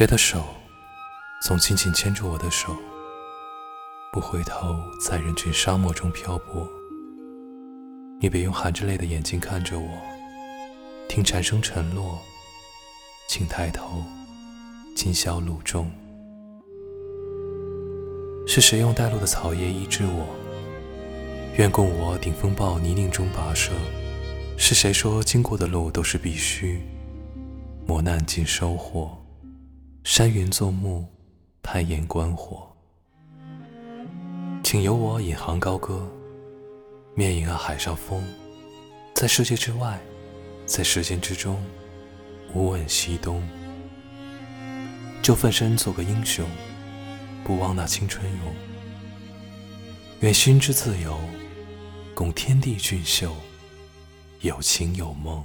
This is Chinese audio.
谁的手总紧紧牵住我的手，不回头，在人群沙漠中漂泊。你别用含着泪的眼睛看着我，听蝉声沉落，请抬头，今宵路中。是谁用带露的草叶医治我？愿共我顶风暴泥泞中跋涉。是谁说经过的路都是必须？磨难尽收获，山云作幕，攀岩观火。请由我引吭高歌，面迎啊海上风，在世界之外，在时间之中，无问西东。就奋身做个英雄，不忘那青春勇。愿心之自由，共天地俊秀。有情有梦。